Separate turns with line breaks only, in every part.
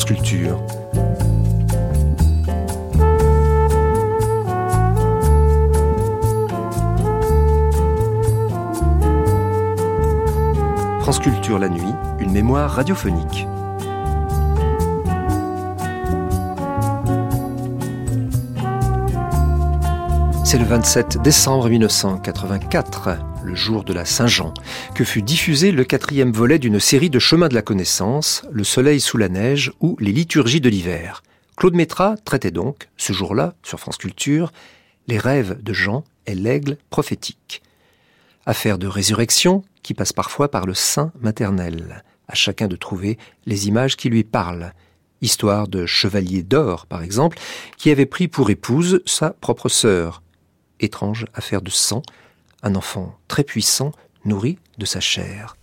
France Culture. La nuit, une mémoire radiophonique. C'est le 27 décembre 1984, le jour de la Saint-Jean, que fut diffusé le quatrième volet d'une série de chemins de la connaissance, Le Soleil sous la neige ou Les liturgies de l'hiver. Claude Métra traitait donc, ce jour-là, sur France Culture, les rêves de Jean et l'aigle prophétique. Affaire de résurrection qui passe parfois par le sein maternel, à chacun de trouver les images qui lui parlent. Histoire de chevalier d'or, par exemple, qui avait pris pour épouse sa propre sœur, étrange affaire de sang, un enfant très puissant, nourri de sa chair.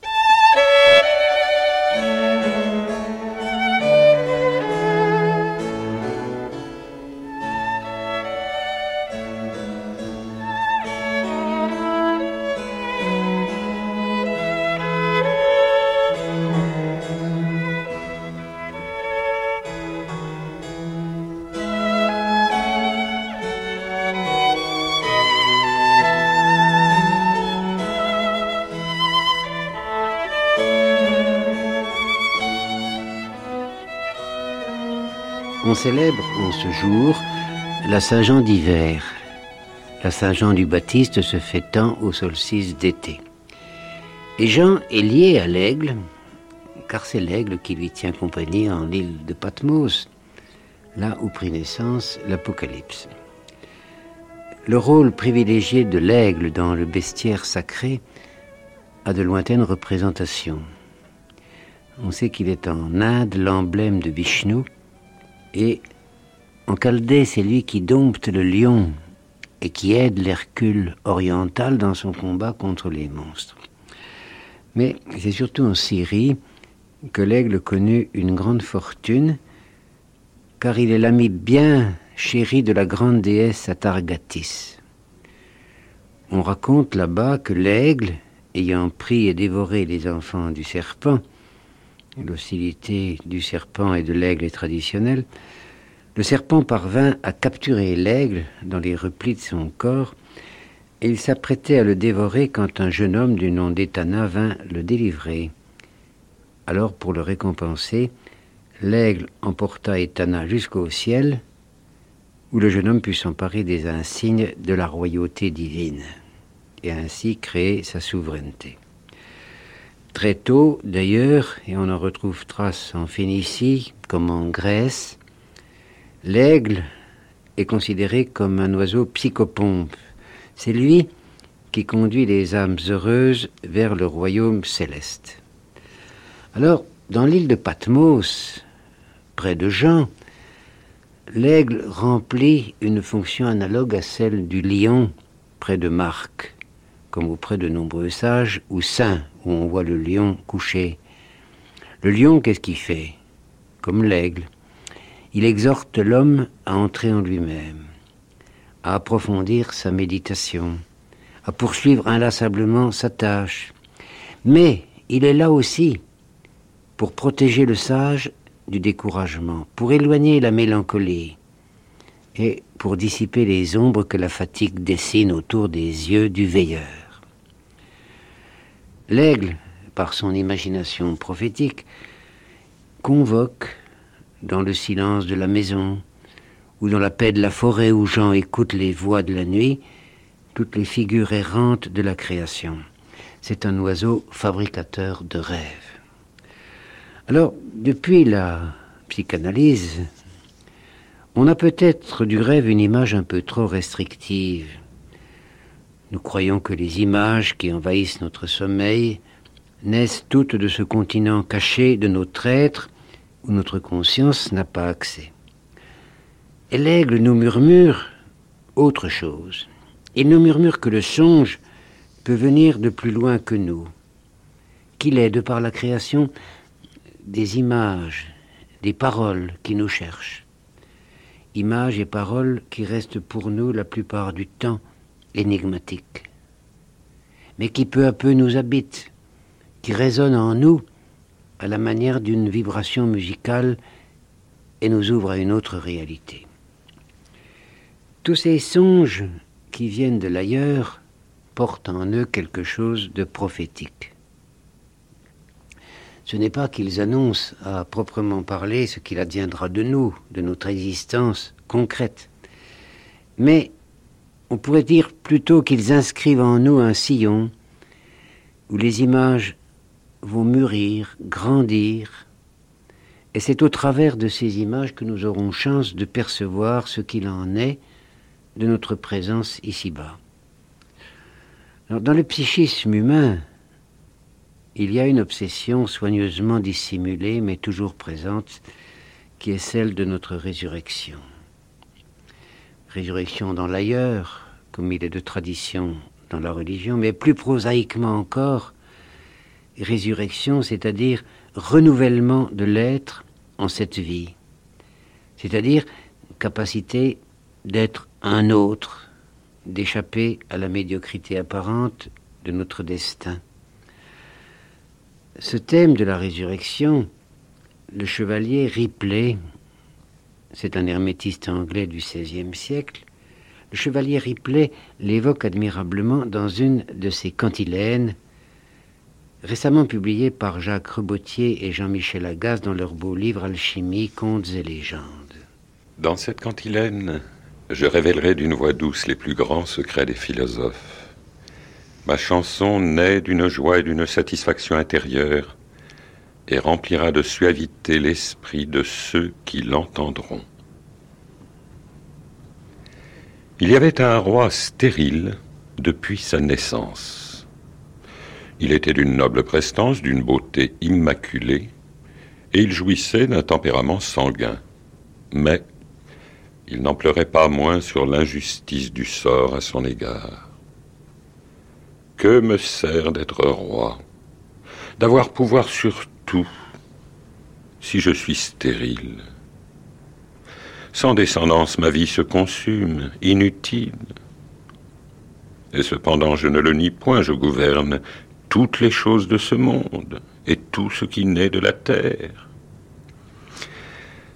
Célèbre en ce jour la Saint-Jean d'hiver. La Saint-Jean du Baptiste se fêtant au solstice d'été. Et Jean est lié à l'aigle, car c'est l'aigle qui lui tient compagnie en l'île de Patmos, là où prit naissance l'Apocalypse. Le rôle privilégié de l'aigle dans le bestiaire sacré a de lointaines représentations. On sait qu'il est en Inde l'emblème de Vishnu, et en Chaldée, c'est lui qui dompte le lion et qui aide l'Hercule oriental dans son combat contre les monstres. Mais c'est surtout en Syrie que l'aigle connut une grande fortune, car il est l'ami bien chéri de la grande déesse Atargatis. On raconte là-bas que l'aigle, ayant pris et dévoré les enfants du serpent, l'hostilité du serpent et de l'aigle est traditionnelle, le serpent parvint à capturer l'aigle dans les replis de son corps, et il s'apprêtait à le dévorer quand un jeune homme du nom d'Etana vint le délivrer. Alors, pour le récompenser, l'aigle emporta Etana jusqu'au ciel, où le jeune homme put s'emparer des insignes de la royauté divine, et ainsi créer sa souveraineté. Très tôt, d'ailleurs, et on en retrouve trace en Phénicie comme en Grèce, l'aigle est considéré comme un oiseau psychopompe. C'est lui qui conduit les âmes heureuses vers le royaume céleste. Alors, dans l'île de Patmos, près de Jean, l'aigle remplit une fonction analogue à celle du lion près de Marc, comme auprès de nombreux sages ou saints où on voit le lion couché. Le lion, qu'est-ce qu'il fait? Comme l'aigle. Il exhorte l'homme à entrer en lui-même, à approfondir sa méditation, à poursuivre inlassablement sa tâche. Mais il est là aussi pour protéger le sage du découragement, pour éloigner la mélancolie et pour dissiper les ombres que la fatigue dessine autour des yeux du veilleur. L'aigle, par son imagination prophétique, convoque dans le silence de la maison ou dans la paix de la forêt où Jean écoute les voix de la nuit toutes les figures errantes de la création. C'est un oiseau fabricateur de rêves. Alors, depuis la psychanalyse, on a peut-être du rêve une image un peu trop restrictive nous croyons que les images qui envahissent notre sommeil naissent toutes de ce continent caché de notre être où notre conscience n'a pas accès. Et l'aigle nous murmure autre chose. Il nous murmure que le songe peut venir de plus loin que nous, qu'il est, de par la création, des images, des paroles qui nous cherchent. Images et paroles qui restent pour nous la plupart du temps énigmatique, mais qui peu à peu nous habite, qui résonne en nous à la manière d'une vibration musicale et nous ouvre à une autre réalité. Tous ces songes qui viennent de l'ailleurs portent en eux quelque chose de prophétique. Ce n'est pas qu'ils annoncent à proprement parler ce qu'il adviendra de nous, de notre existence concrète, mais on pourrait dire plutôt qu'ils inscrivent en nous un sillon où les images vont mûrir, grandir, et c'est au travers de ces images que nous aurons chance de percevoir ce qu'il en est de notre présence ici-bas. dans le psychisme humain, il y a une obsession soigneusement dissimulée mais toujours présente qui est celle de notre résurrection. Résurrection dans l'ailleurs, comme il est de tradition dans la religion, mais plus prosaïquement encore, résurrection, c'est-à-dire renouvellement de l'être en cette vie, c'est-à-dire capacité d'être un autre, d'échapper à la médiocrité apparente de notre destin. Ce thème de la résurrection, le chevalier Ripley, c'est un hermétiste anglais du XVIe siècle, le chevalier Ripley l'évoque admirablement dans une de ses cantilènes, récemment publiée par Jacques Rebotier et Jean-Michel Agasse dans leur beau livre Alchimie, contes et légendes.
Dans cette cantilène, je révélerai d'une voix douce les plus grands secrets des philosophes. Ma chanson naît d'une joie et d'une satisfaction intérieure et remplira de suavité l'esprit de ceux qui l'entendront. Il y avait un roi stérile depuis sa naissance. Il était d'une noble prestance, d'une beauté immaculée, et il jouissait d'un tempérament sanguin. Mais il n'en pleurait pas moins sur l'injustice du sort à son égard. Que me sert d'être roi, d'avoir pouvoir sur tout, si je suis stérile Sans descendance, ma vie se consume, inutile. Et cependant, je ne le nie point, je gouverne toutes les choses de ce monde et tout ce qui naît de la terre.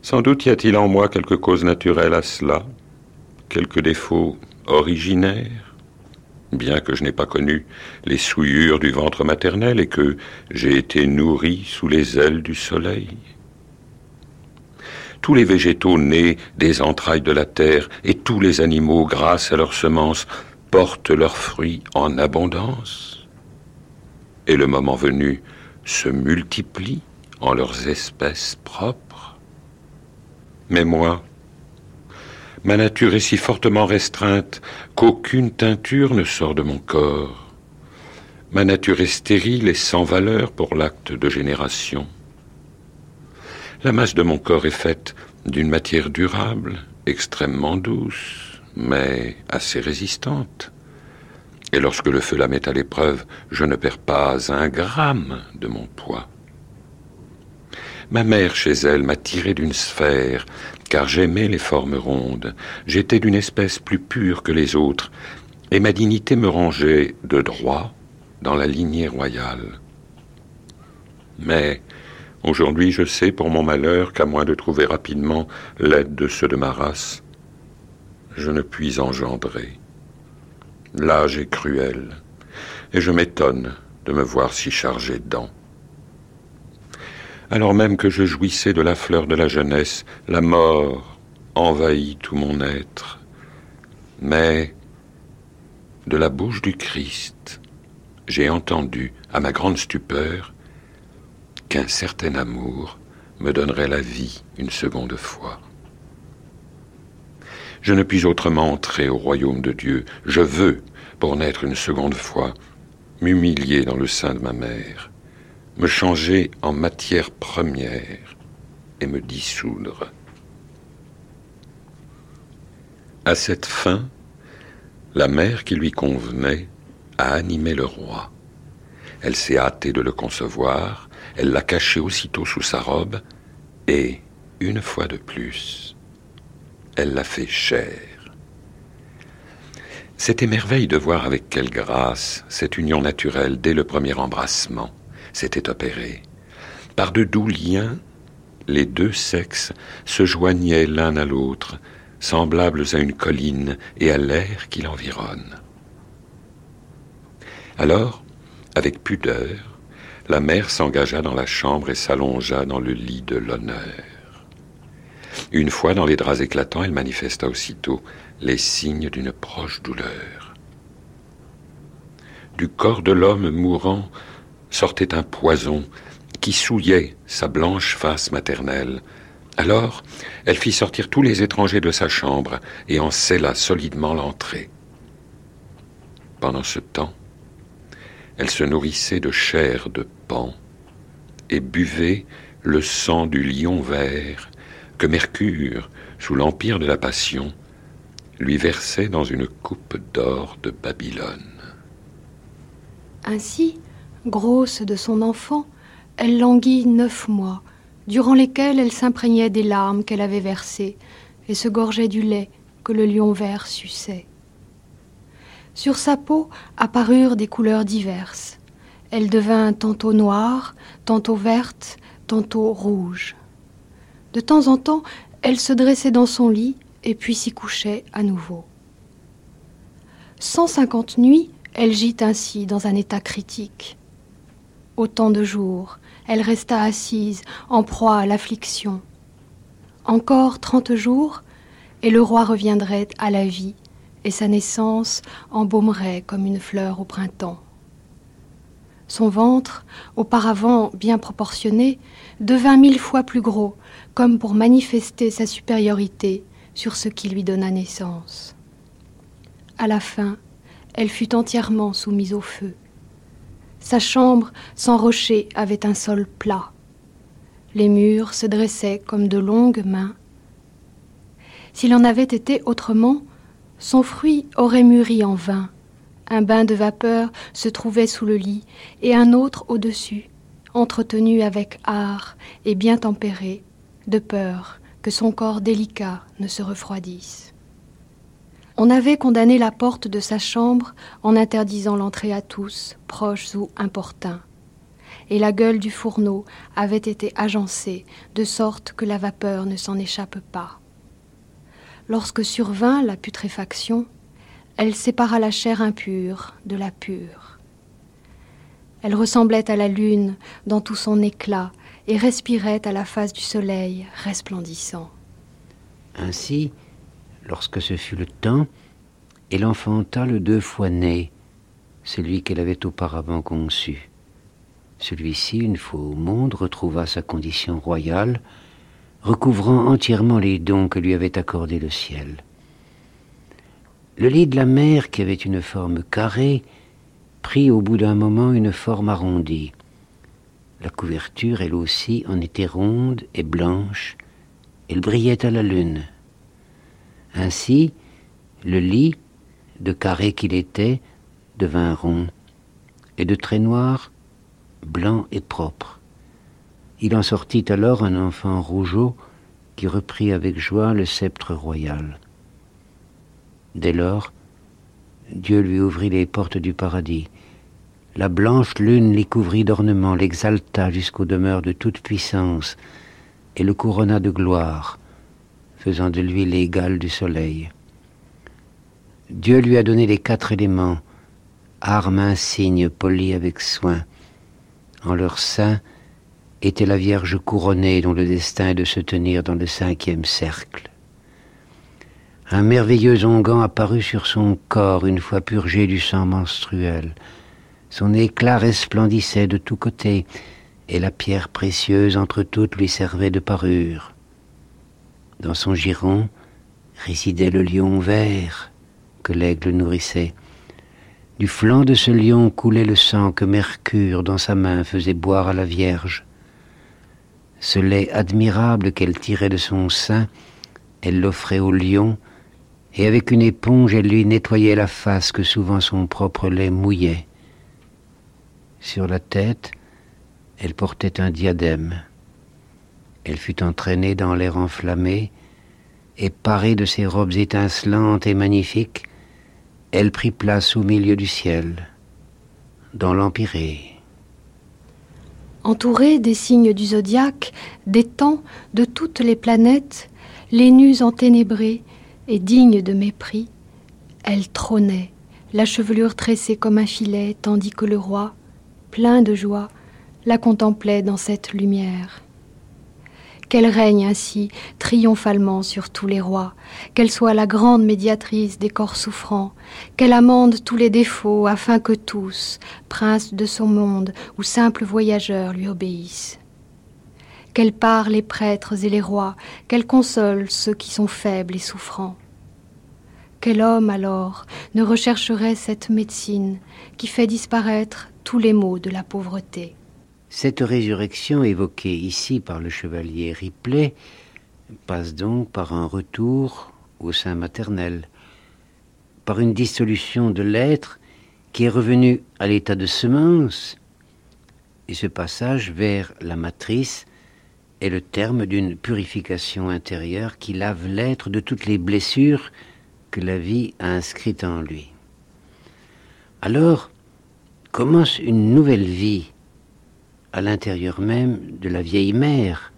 Sans doute y a-t-il en moi quelque cause naturelle à cela, quelque défaut originaire, bien que je n'ai pas connu les souillures du ventre maternel et que j'ai été nourri sous les ailes du soleil. Tous les végétaux nés des entrailles de la terre et tous les animaux, grâce à leurs semences, portent leurs fruits en abondance. Et le moment venu, se multiplient en leurs espèces propres. Mais moi, ma nature est si fortement restreinte qu'aucune teinture ne sort de mon corps. Ma nature est stérile et sans valeur pour l'acte de génération. La masse de mon corps est faite d'une matière durable, extrêmement douce, mais assez résistante. Et lorsque le feu la met à l'épreuve, je ne perds pas un gramme de mon poids. Ma mère, chez elle, m'a tiré d'une sphère, car j'aimais les formes rondes. J'étais d'une espèce plus pure que les autres, et ma dignité me rangeait de droit dans la lignée royale. Mais aujourd'hui, je sais pour mon malheur qu'à moins de trouver rapidement l'aide de ceux de ma race, je ne puis engendrer. L'âge est cruel, et je m'étonne de me voir si chargé dents. Alors même que je jouissais de la fleur de la jeunesse, la mort envahit tout mon être. Mais de la bouche du Christ, j'ai entendu, à ma grande stupeur, qu'un certain amour me donnerait la vie une seconde fois. Je ne puis autrement entrer au royaume de Dieu. Je veux, pour naître une seconde fois, m'humilier dans le sein de ma mère me changer en matière première et me dissoudre. À cette fin, la mère qui lui convenait a animé le roi. Elle s'est hâtée de le concevoir, elle l'a caché aussitôt sous sa robe, et, une fois de plus, elle l'a fait chair. C'était merveille de voir avec quelle grâce cette union naturelle dès le premier embrassement s'était opéré. Par de doux liens, les deux sexes se joignaient l'un à l'autre, semblables à une colline et à l'air qui l'environne. Alors, avec pudeur, la mère s'engagea dans la chambre et s'allongea dans le lit de l'honneur. Une fois dans les draps éclatants, elle manifesta aussitôt les signes d'une proche douleur. Du corps de l'homme mourant sortait un poison qui souillait sa blanche face maternelle. Alors, elle fit sortir tous les étrangers de sa chambre et en scella solidement l'entrée. Pendant ce temps, elle se nourrissait de chair de pan et buvait le sang du lion vert que Mercure, sous l'empire de la passion, lui versait dans une coupe d'or de Babylone.
Ainsi, grosse de son enfant, elle languit neuf mois, durant lesquels elle s'imprégnait des larmes qu'elle avait versées et se gorgeait du lait que le lion vert suçait. Sur sa peau apparurent des couleurs diverses. Elle devint tantôt noire, tantôt verte, tantôt rouge. De temps en temps, elle se dressait dans son lit et puis s'y couchait à nouveau. Cent cinquante nuits, elle gît ainsi dans un état critique. Autant de jours, elle resta assise, en proie à l'affliction. Encore trente jours, et le roi reviendrait à la vie, et sa naissance embaumerait comme une fleur au printemps. Son ventre, auparavant bien proportionné, devint mille fois plus gros, comme pour manifester sa supériorité sur ce qui lui donna naissance. À la fin, elle fut entièrement soumise au feu. Sa chambre, sans rocher, avait un sol plat. Les murs se dressaient comme de longues mains. S'il en avait été autrement, son fruit aurait mûri en vain. Un bain de vapeur se trouvait sous le lit et un autre au-dessus, entretenu avec art et bien tempéré, de peur que son corps délicat ne se refroidisse. On avait condamné la porte de sa chambre en interdisant l'entrée à tous, proches ou importuns. Et la gueule du fourneau avait été agencée de sorte que la vapeur ne s'en échappe pas. Lorsque survint la putréfaction, elle sépara la chair impure de la pure. Elle ressemblait à la lune dans tout son éclat et respirait à la face du soleil resplendissant.
Ainsi, lorsque ce fut le temps, elle enfanta le deux fois né, celui qu'elle avait auparavant conçu. Celui-ci, une fois au monde, retrouva sa condition royale, recouvrant entièrement les dons que lui avait accordés le ciel. Le lit de la mère, qui avait une forme carrée, prit au bout d'un moment une forme arrondie. La couverture, elle aussi, en était ronde et blanche, elle brillait à la lune. Ainsi, le lit, de carré qu'il était, devint rond, et de très noir, blanc et propre. Il en sortit alors un enfant rougeau qui reprit avec joie le sceptre royal. Dès lors, Dieu lui ouvrit les portes du paradis. La blanche lune l'y couvrit d'ornements, l'exalta jusqu'aux demeures de toute puissance, et le couronna de gloire, faisant de lui l'égal du soleil. Dieu lui a donné les quatre éléments, armes insignes polies avec soin. En leur sein était la Vierge couronnée dont le destin est de se tenir dans le cinquième cercle. Un merveilleux onguent apparut sur son corps une fois purgé du sang menstruel. Son éclat resplendissait de tous côtés, et la pierre précieuse entre toutes lui servait de parure. Dans son giron résidait le lion vert, que l'aigle nourrissait. Du flanc de ce lion coulait le sang que Mercure dans sa main faisait boire à la Vierge. Ce lait admirable qu'elle tirait de son sein, elle l'offrait au lion, et avec une éponge elle lui nettoyait la face que souvent son propre lait mouillait. Sur la tête, elle portait un diadème. Elle fut entraînée dans l'air enflammé, et parée de ses robes étincelantes et magnifiques, elle prit place au milieu du ciel, dans l'Empyrée.
Entourée des signes du zodiaque, des temps, de toutes les planètes, les nus enténébrés et dignes de mépris, elle trônait, la chevelure tressée comme un filet, tandis que le roi, plein de joie, la contemplait dans cette lumière qu'elle règne ainsi triomphalement sur tous les rois, qu'elle soit la grande médiatrice des corps souffrants, qu'elle amende tous les défauts afin que tous, princes de son monde ou simples voyageurs, lui obéissent. Qu'elle pare les prêtres et les rois, qu'elle console ceux qui sont faibles et souffrants. Quel homme alors ne rechercherait cette médecine qui fait disparaître tous les maux de la pauvreté?
Cette résurrection évoquée ici par le chevalier Ripley passe donc par un retour au sein maternel, par une dissolution de l'être qui est revenu à l'état de semence, et ce passage vers la matrice est le terme d'une purification intérieure qui lave l'être de toutes les blessures que la vie a inscrites en lui. Alors commence une nouvelle vie à l'intérieur même de la vieille mère,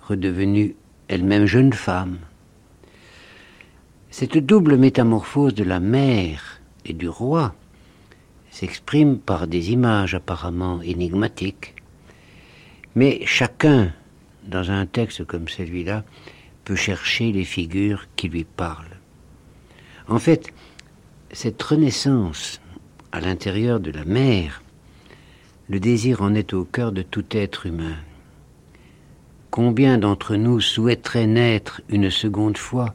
redevenue elle-même jeune femme. Cette double métamorphose de la mère et du roi s'exprime par des images apparemment énigmatiques, mais chacun, dans un texte comme celui-là, peut chercher les figures qui lui parlent. En fait, cette renaissance à l'intérieur de la mère le désir en est au cœur de tout être humain. Combien d'entre nous souhaiteraient naître une seconde fois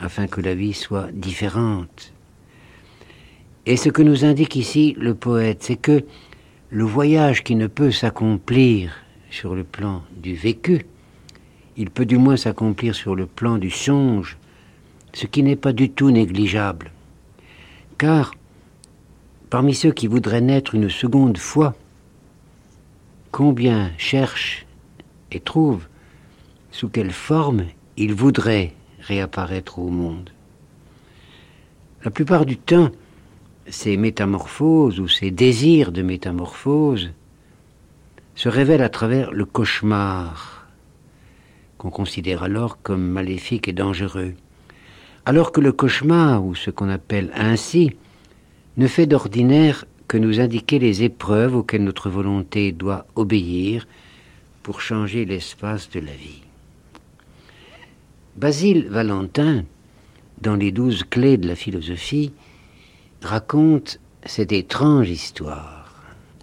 afin que la vie soit différente? Et ce que nous indique ici le poète, c'est que le voyage qui ne peut s'accomplir sur le plan du vécu, il peut du moins s'accomplir sur le plan du songe, ce qui n'est pas du tout négligeable. Car Parmi ceux qui voudraient naître une seconde fois, combien cherchent et trouvent sous quelle forme ils voudraient réapparaître au monde La plupart du temps, ces métamorphoses ou ces désirs de métamorphose se révèlent à travers le cauchemar, qu'on considère alors comme maléfique et dangereux. Alors que le cauchemar, ou ce qu'on appelle ainsi, ne fait d'ordinaire que nous indiquer les épreuves auxquelles notre volonté doit obéir pour changer l'espace de la vie. Basile Valentin, dans les douze clés de la philosophie, raconte cette étrange histoire.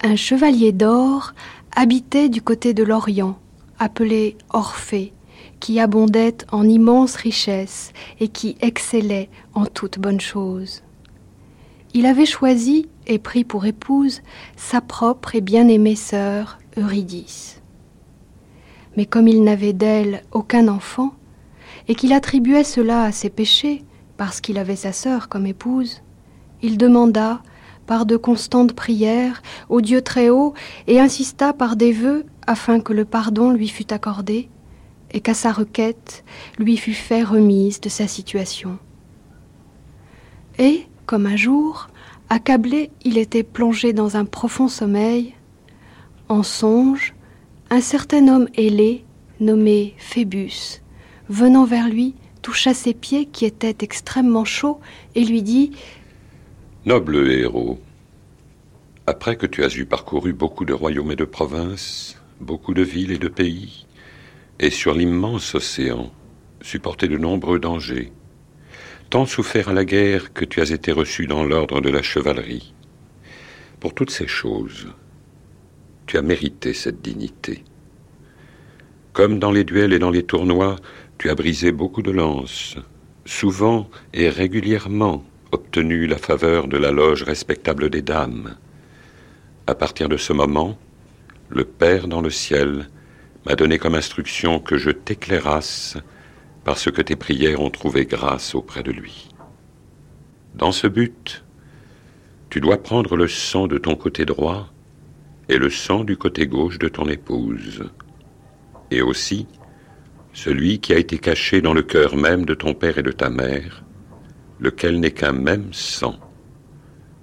Un chevalier d'or habitait du côté de l'Orient, appelé Orphée, qui abondait en immenses richesses et qui excellait en toutes bonnes choses il avait choisi et pris pour épouse sa propre et bien-aimée sœur Eurydice. Mais comme il n'avait d'elle aucun enfant, et qu'il attribuait cela à ses péchés, parce qu'il avait sa sœur comme épouse, il demanda, par de constantes prières, au Dieu très haut, et insista par des vœux afin que le pardon lui fût accordé, et qu'à sa requête lui fût fait remise de sa situation. Et, comme un jour, accablé, il était plongé dans un profond sommeil. En songe, un certain homme ailé, nommé Phébus, venant vers lui, toucha ses pieds qui étaient extrêmement chauds et lui dit
Noble héros, après que tu as eu parcouru beaucoup de royaumes et de provinces, beaucoup de villes et de pays, et sur l'immense océan, supporté de nombreux dangers, tant souffert à la guerre que tu as été reçu dans l'ordre de la chevalerie. Pour toutes ces choses, tu as mérité cette dignité. Comme dans les duels et dans les tournois, tu as brisé beaucoup de lances, souvent et régulièrement obtenu la faveur de la loge respectable des dames. À partir de ce moment, le Père dans le ciel m'a donné comme instruction que je t'éclairasse parce que tes prières ont trouvé grâce auprès de lui. Dans ce but, tu dois prendre le sang de ton côté droit et le sang du côté gauche de ton épouse, et aussi celui qui a été caché dans le cœur même de ton père et de ta mère, lequel n'est qu'un même sang,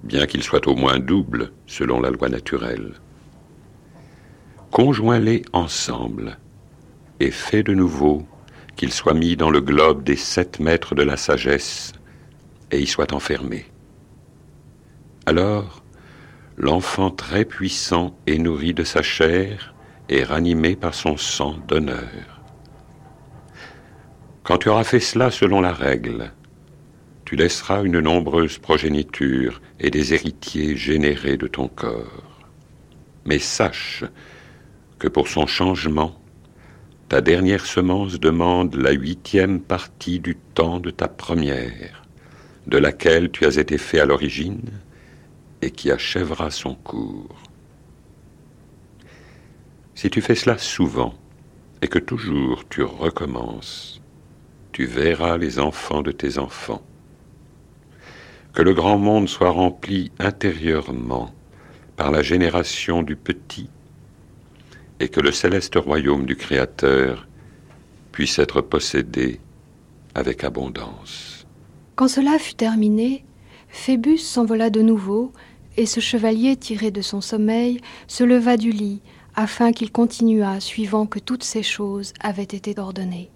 bien qu'il soit au moins double selon la loi naturelle. conjoins-les ensemble et fais de nouveau qu'ils soient mis dans le globe des sept maîtres de la sagesse et y soient enfermés. Alors, l'enfant très puissant et nourri de sa chair est ranimé par son sang d'honneur. Quand tu auras fait cela selon la règle, tu laisseras une nombreuse progéniture et des héritiers générés de ton corps. Mais sache que pour son changement, ta dernière semence demande la huitième partie du temps de ta première, de laquelle tu as été fait à l'origine et qui achèvera son cours. Si tu fais cela souvent et que toujours tu recommences, tu verras les enfants de tes enfants. Que le grand monde soit rempli intérieurement par la génération du petit et que le céleste royaume du Créateur puisse être possédé avec abondance.
Quand cela fut terminé, Phébus s'envola de nouveau, et ce chevalier tiré de son sommeil se leva du lit, afin qu'il continuât suivant que toutes ces choses avaient été ordonnées.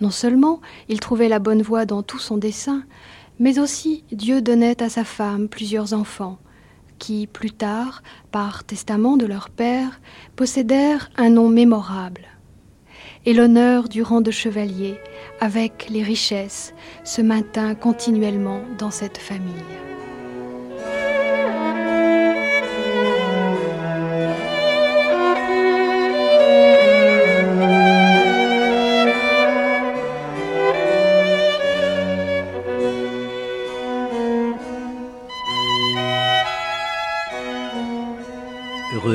Non seulement il trouvait la bonne voie dans tout son dessein, mais aussi Dieu donnait à sa femme plusieurs enfants, qui, plus tard, par testament de leur père, possédèrent un nom mémorable. Et l'honneur du rang de chevalier, avec les richesses, se maintint continuellement dans cette famille.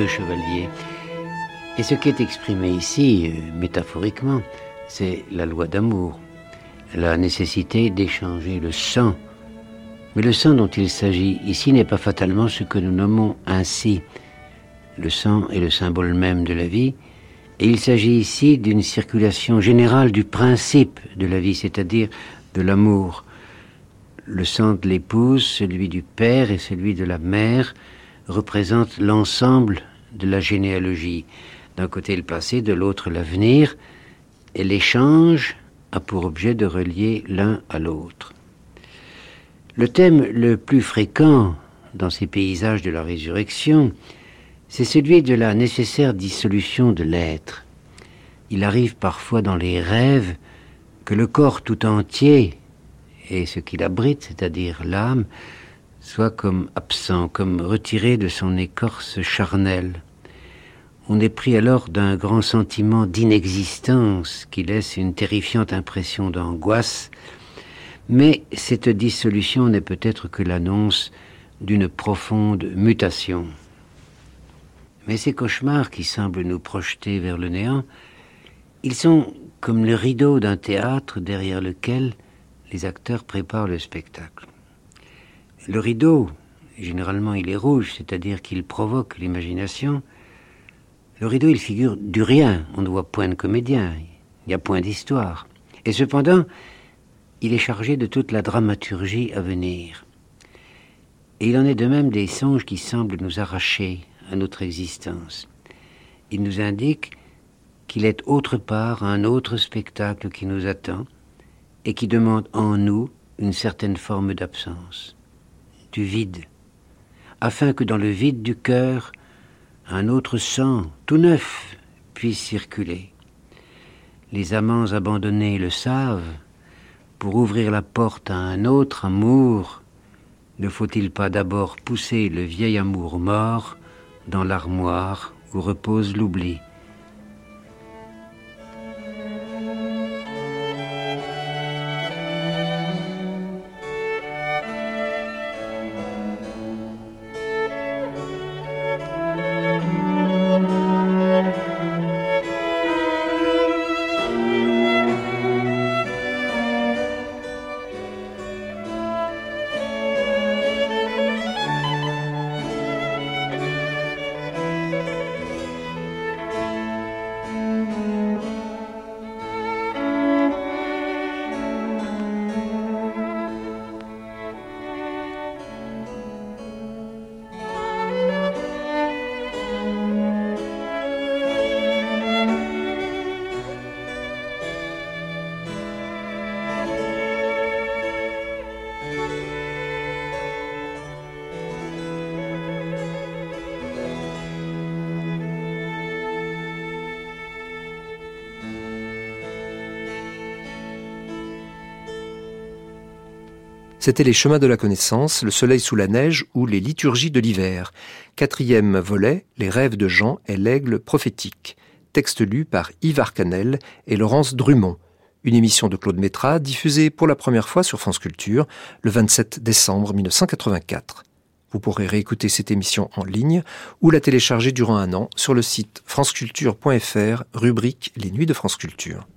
Chevalier. Et ce qui est exprimé ici, euh, métaphoriquement, c'est la loi d'amour, la nécessité d'échanger le sang. Mais le sang dont il s'agit ici n'est pas fatalement ce que nous nommons ainsi. Le sang est le symbole même de la vie, et il s'agit ici d'une circulation générale du principe de la vie, c'est-à-dire de l'amour. Le sang de l'épouse, celui du père et celui de la mère représentent l'ensemble de la généalogie. D'un côté le passé, de l'autre l'avenir, et l'échange a pour objet de relier l'un à l'autre. Le thème le plus fréquent dans ces paysages de la résurrection, c'est celui de la nécessaire dissolution de l'être. Il arrive parfois dans les rêves que le corps tout entier et ce qu'il abrite, c'est-à-dire l'âme, soit comme absent, comme retiré de son écorce charnelle. On est pris alors d'un grand sentiment d'inexistence qui laisse une terrifiante impression d'angoisse, mais cette dissolution n'est peut-être que l'annonce d'une profonde mutation. Mais ces cauchemars qui semblent nous projeter vers le néant, ils sont comme le rideau d'un théâtre derrière lequel les acteurs préparent le spectacle. Le rideau, généralement il est rouge, c'est-à-dire qu'il provoque l'imagination. Le rideau, il figure du rien, on ne voit point de comédien, il n'y a point d'histoire. Et cependant, il est chargé de toute la dramaturgie à venir. Et il en est de même des songes qui semblent nous arracher à notre existence. Il nous indique qu'il est autre part un autre spectacle qui nous attend et qui demande en nous une certaine forme d'absence vide, afin que dans le vide du cœur, un autre sang, tout neuf, puisse circuler. Les amants abandonnés le savent, pour ouvrir la porte à un autre amour, ne faut-il pas d'abord pousser le vieil amour mort dans l'armoire où repose l'oubli?
C'était les chemins de la connaissance, le soleil sous la neige ou les liturgies de l'hiver. Quatrième volet, les rêves de Jean et l'aigle prophétique. Texte lu par Yves Arcanel et Laurence Drummond. Une émission de Claude Métra diffusée pour la première fois sur France Culture le 27 décembre 1984. Vous pourrez réécouter cette émission en ligne ou la télécharger durant un an sur le site franceculture.fr, rubrique Les Nuits de France Culture.